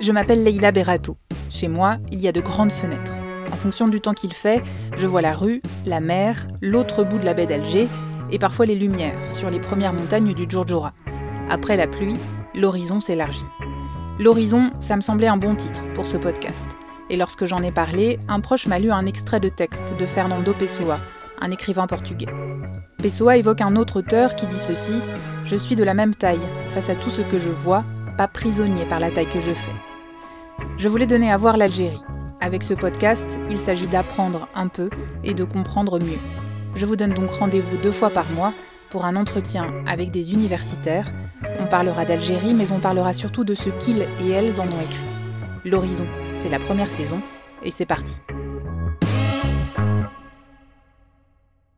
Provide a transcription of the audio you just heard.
Je m'appelle Leila Berato. Chez moi, il y a de grandes fenêtres. En fonction du temps qu'il fait, je vois la rue, la mer, l'autre bout de la baie d'Alger et parfois les lumières sur les premières montagnes du Djurdjura. Après la pluie, l'horizon s'élargit. L'horizon, ça me semblait un bon titre pour ce podcast. Et lorsque j'en ai parlé, un proche m'a lu un extrait de texte de Fernando Pessoa, un écrivain portugais. Pessoa évoque un autre auteur qui dit ceci Je suis de la même taille, face à tout ce que je vois, pas prisonnier par la taille que je fais. Je voulais donner à voir l'Algérie. Avec ce podcast, il s'agit d'apprendre un peu et de comprendre mieux. Je vous donne donc rendez-vous deux fois par mois pour un entretien avec des universitaires. On parlera d'Algérie, mais on parlera surtout de ce qu'ils et elles en ont écrit. L'horizon, c'est la première saison, et c'est parti.